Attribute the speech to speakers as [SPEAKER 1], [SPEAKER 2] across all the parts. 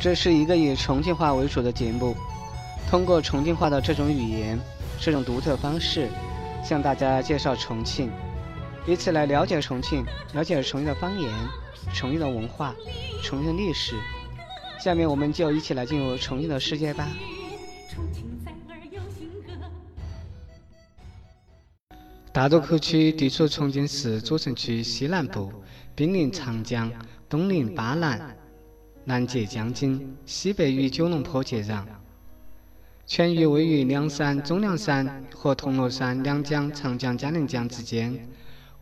[SPEAKER 1] 这是一个以重庆话为主的节目，通过重庆话的这种语言、这种独特方式，向大家介绍重庆，以此来了解重庆，了解重庆的方言、重庆的文化、重庆的历史。下面我们就一起来进入重庆的世界吧。大渡口区地处重庆市主城区西南部，濒临长江，东临巴南。南接江津，西北与九龙坡接壤，全域位于两山、中梁山和铜锣山两江长江、嘉陵江之间，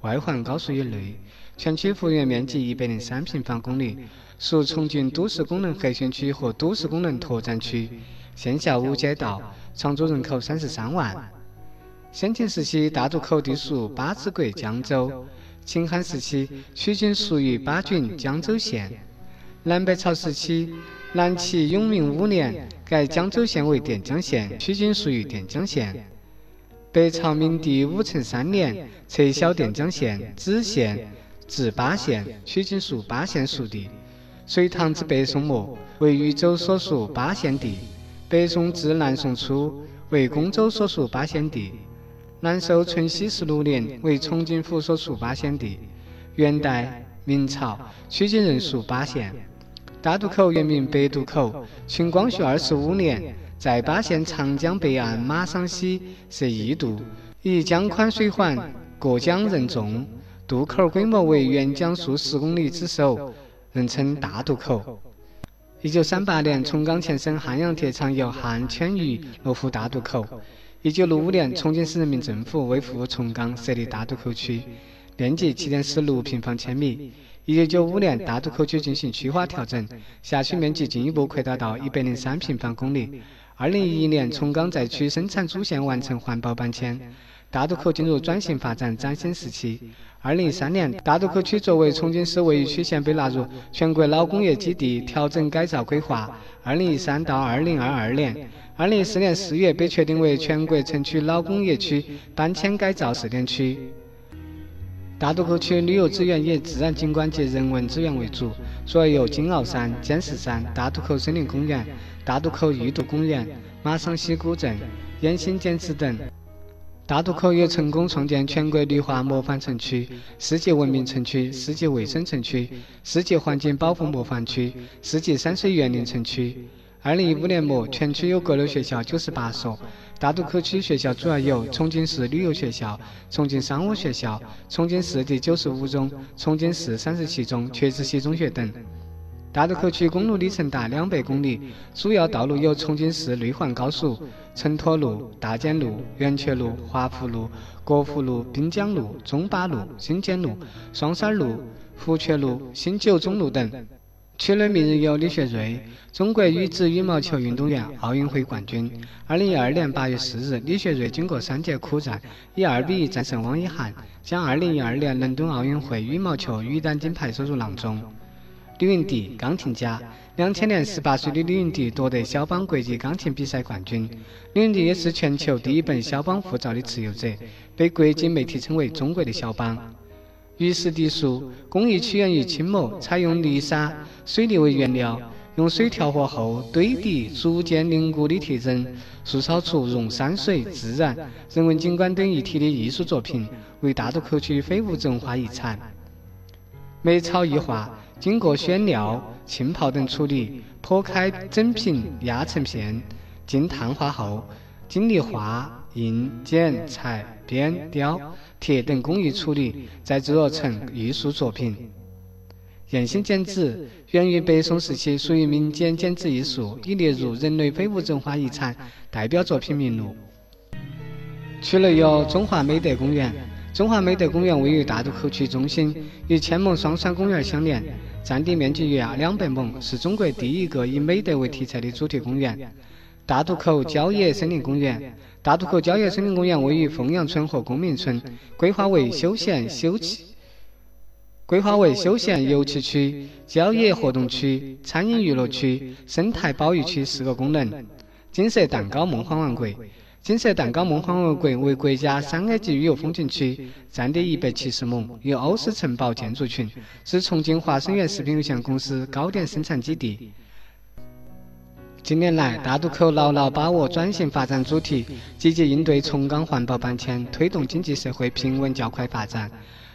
[SPEAKER 1] 外环高速以内。全区幅员面积一百零三平方公里，属重庆都市功能核心区和都市功能拓展区，县辖五街道，常住人口三十三万。先秦时期，大渡口地属巴子国江州；秦汉时期，曲靖属于巴郡江州县。南北朝时期，南齐永明五年改江州县为垫江县，曲靖属于垫江县。北朝明帝武成三年撤销垫江县，子县至巴县，曲靖属巴县属地。隋唐至北宋末为渝州所属巴县地，北宋至南宋初为公州所属巴县地。南寿淳熙十六年为重庆府所属巴县地。元代。明朝，曲靖人属巴县。大渡口原名北渡口。清光绪二十五年，在巴县长江北岸马桑溪设驿渡，以江宽水缓，过江人众，渡口规模为沅江数十公里之首，人称大渡口。一九三八年，重钢前身汉阳铁厂由汉迁于落户大渡口。一九六五年，重庆市人民政府为赴重钢设立大渡口区。面积七点四六平方千米。一九九五年，大渡口区进行区划调整，辖区面积进一步扩大到一百零三平方公里。二零一一年，重钢在区生产主线完成环保搬迁，大渡口进入转型发展崭新时期。二零一三年，大渡口区作为重庆市唯一区县被纳入全国老工业基地调整改造规划。二零一三到二零二二年，二零一四年四月被确定为全国城区老工业区搬迁改造试点区。大渡口区旅游资源以自然景观及人文资源为主，主要有金鳌山、尖石山、大渡口森林公园、大渡口玉渡公园、马桑溪古镇、延兴剪纸等。大渡口也成功创建全国绿化模范城区、世界文明城区、世界卫生城区、世界环境保护模范区、世界山水园林城区。二零一五年末，全区有各类学校九十八所。大渡口区学校主要有重庆市旅游学校、重庆商务学校、重庆市第九十五中、重庆市三十七中、雀子溪中学等。大渡口区公路里程达两百公里，主要道路有重庆市内环高速、承托路、大建路、圆缺路、华福路、国福路、滨江路、中巴路、新建路、双山路、福雀路、新九中路等。区内名人有李雪芮，中国女子羽毛球运动员，奥运会冠军。二零一二年八月四日，李雪芮经过三节苦战，以二比一战胜汪一涵，将二零一二年伦敦奥运会羽毛球女单金牌收入囊中。李云迪，钢琴家。两千年，十八岁的李云迪夺得肖邦国际钢琴比赛冠军。李云迪也是全球第一本肖邦护照的持有者，被国际媒体称为“中国的肖邦”。玉石笛树工艺起源于清末，采用泥沙、水泥为原料，用水调和后堆叠逐渐凝固的特征，塑造出融山水、自然、人文景观等一体的艺术作品，为大渡口区非物质文化遗产。梅草艺画经过选料、浸泡等处理，剖开、整平、压成片，经碳化后，经历画。印、剪、裁、编、雕、贴等工艺处理，再制作成艺术作品。燕兴剪纸源于北宋时期，属于民间剪纸艺术，已列入人类非物质文化遗产代表作品名录。区内有中华美德公园，中华美德公园位于大渡口区中心，与千亩双山公园相连，占地面积约两百亩，是中国第一个以美德为题材的主题公园。大渡口郊野森林公园。大渡口郊野森林公园位于凤阳村和公民村，规划为休闲休憩、规划为休闲游憩区、郊野活动区、餐饮娱乐区、生态保育区四个功能。金色蛋糕梦幻王国，金色蛋糕梦幻王国为国家三 A 级旅游风景区，占地一百七十亩，有欧式城堡建筑群，是重庆华生源食品有限公司糕点生产基地。近年来，大渡口牢牢把握转型发展主题，积极应对重钢环保搬迁，推动经济社会平稳较快发展。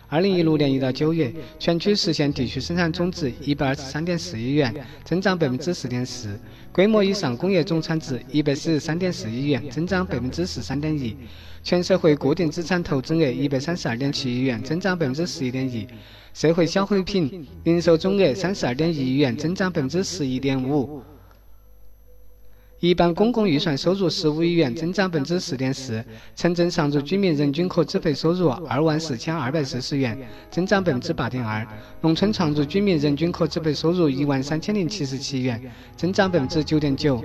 [SPEAKER 1] 二零一六年一到九月，全区实现地区生产总值一百二十三点四亿元，增长百分之四点四；规模以上工业总产值一百四十三点四亿元，增长百分之十三点一；全社会固定资产投资额一百三十二点七亿元，增长百分之十一点一；社会消费品零售总额三十二点一亿元，增长百分之十一点五。一般公共预算收入十五亿元，增长百分之四点四；城镇常住居民人均可支配收入二万四千二百四十元，增长百分之八点二；农村常住居民人均可支配收入一万三千零七十七元，增长百分之九点九。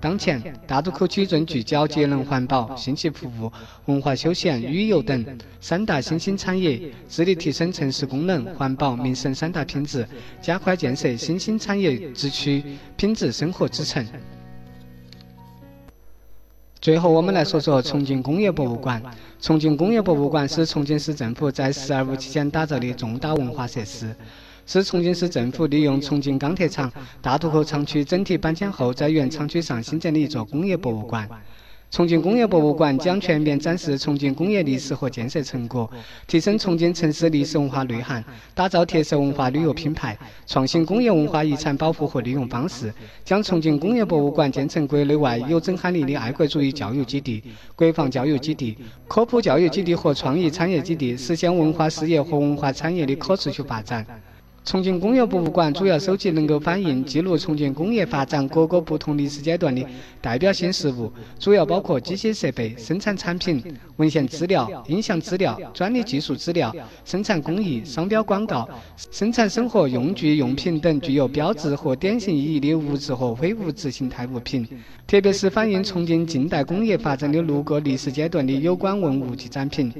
[SPEAKER 1] 当前，大渡口区正聚焦节能环保、信息服务、文化休闲、旅游等三大新兴产业，致力提升城市功能、环保、民生三大品质，加快建设新兴产业之区品质生活之城。最后，我们来说说重庆工业博物馆。重庆工业博物馆是重庆市政府在“十二五”期间打造的重大文化设施，是重庆市政府利用重庆钢铁厂大渡口厂区整体搬迁后，在原厂区上新建的一座工业博物馆。重庆工业博物馆将全面展示重庆工业历史和建设成果，提升重庆城市历史文化内涵，打造特色文化旅游品牌，创新工业文化遗产保护和利用方式，将重庆工业博物馆建成国内外有震撼力的爱国主义教育基地、国防教育基地、科普教育基地和创意产业基地，实现文化事业和文化产业的可持续发展。重庆工业博物馆主要收集能够反映、记录重庆工业发展各个不同历史阶段的代表性实物，主要包括机械设备、生产产品、文献资料、音像资料、专利技术资料、生产工艺、商标广告、生产生活用具用品等具有标志和典型意义的物质和非物质形态物品，特别是反映重庆近代工业发展的六个历史阶段的有关文物及展品。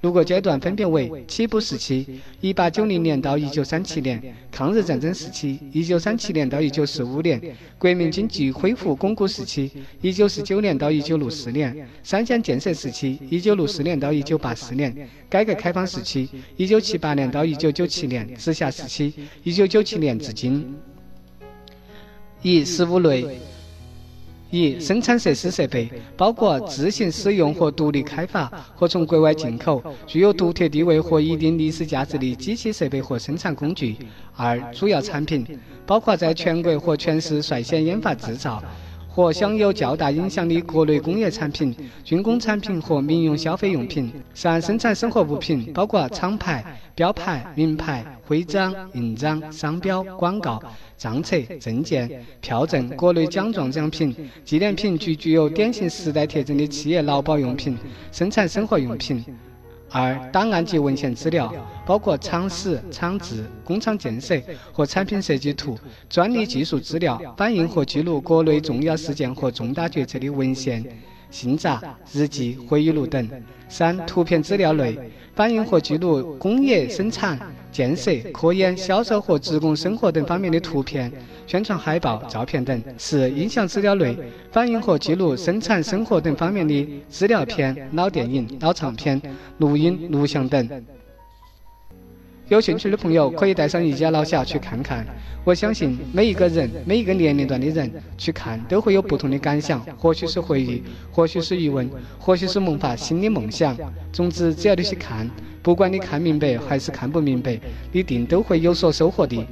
[SPEAKER 1] 六个阶段分别为：起步时期（一八九零年到一九三七年）、抗日战争时期（一九三七年到一九四五年）、国民经济恢复巩固时期（一九四九年到一九六四年）、三线建设时期（一九六四年到一九八四年）、改革开放时期（一九七八年到一九九七年）、直辖时期（一九九七年至今）。一、十五类。一、生产设施设备包括自行使用和独立开发和从国外进口、具有独特地位和一定历史价值的机器设备和生产工具。二、主要产品包括在全国和全市率先研发制造。和享有较大影响的各类工业产品、军工产品和民用消费用品。三、生产生活物品包括厂牌、标牌、名牌、徽章、印章、商标、广告、账册、证件、票证、各类奖状奖品、纪念品及具有典型时代特征的企业劳保用品、生产生活用品。二、档案及文献资料包括厂史、厂志、工厂建设和产品设计图、专利技术资料，反映和记录各类重要事件和重大决策的文献。信札、日记、回忆录等。三、图片资料类，反映和记录工业生产、建设、科研、销售和职工生活等方面的图片、宣传海报、照片等。四、音像资料类，反映和记录生产生活等方面的资料片、老电影、老唱片、录音、录像等。有兴趣的朋友可以带上一家老小去看看。我相信每一个人、每一个年龄段的人去看都会有不同的感想，或许是回忆，或许是疑问，或许是萌发新的梦想。总之，只要你去看，不管你看明白还是看不明白，你定都会有所收获的。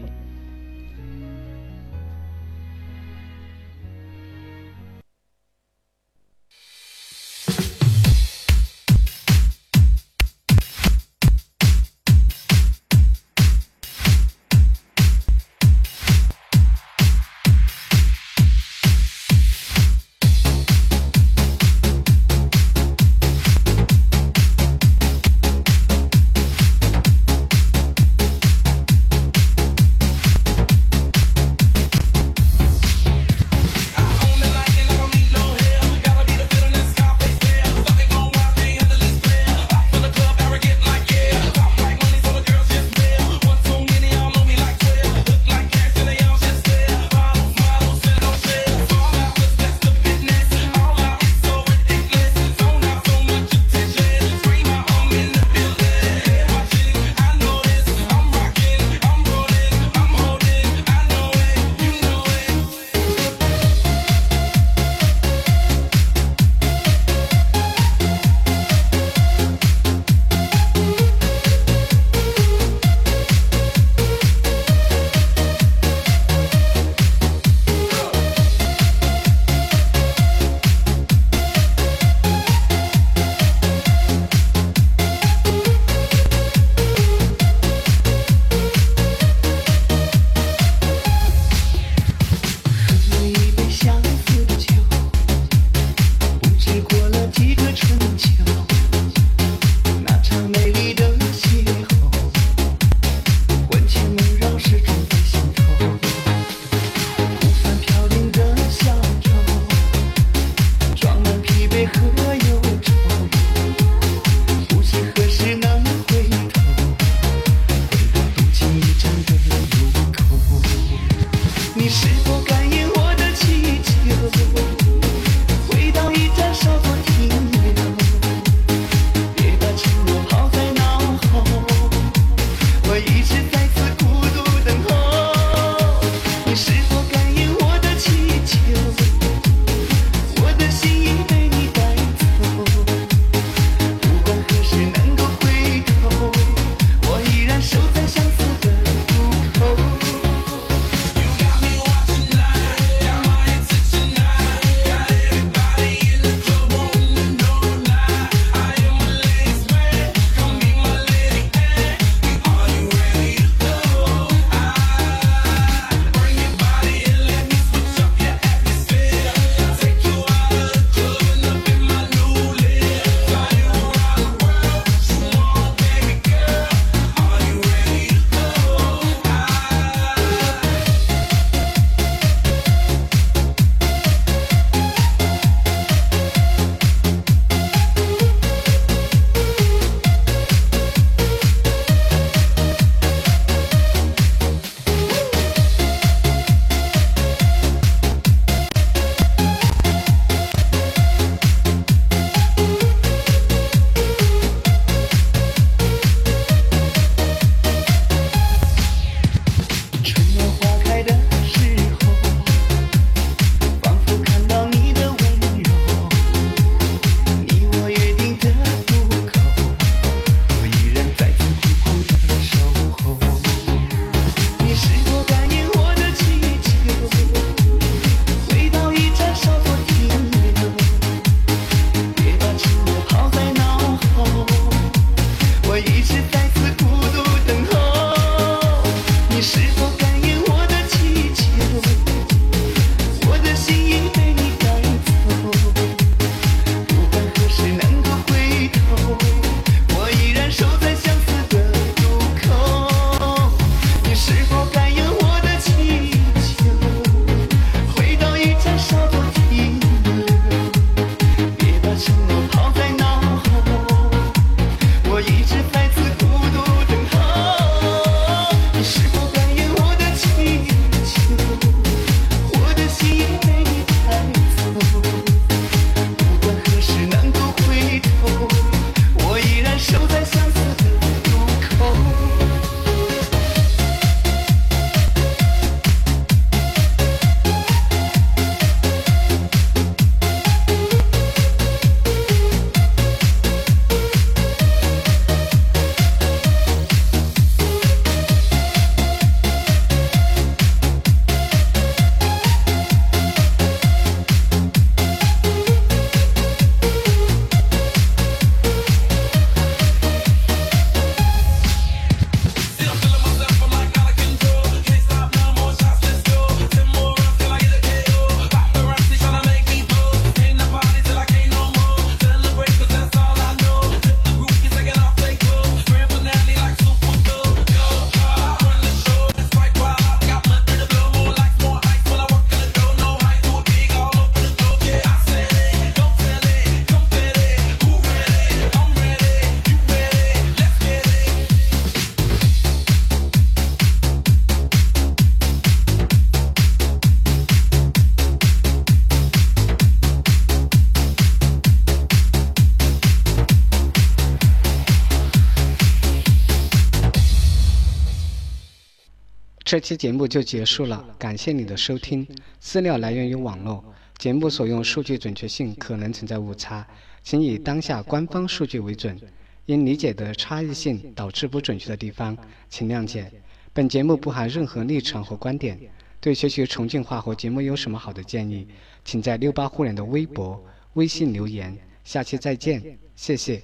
[SPEAKER 1] 这期节目就结束了，感谢你的收听。资料来源于网络，节目所用数据准确性可能存在误差，请以当下官方数据为准。因理解的差异性导致不准确的地方，请谅解。本节目不含任何立场和观点。对学习重庆话和节目有什么好的建议，请在六八互联的微博、微信留言。下期再见，谢谢。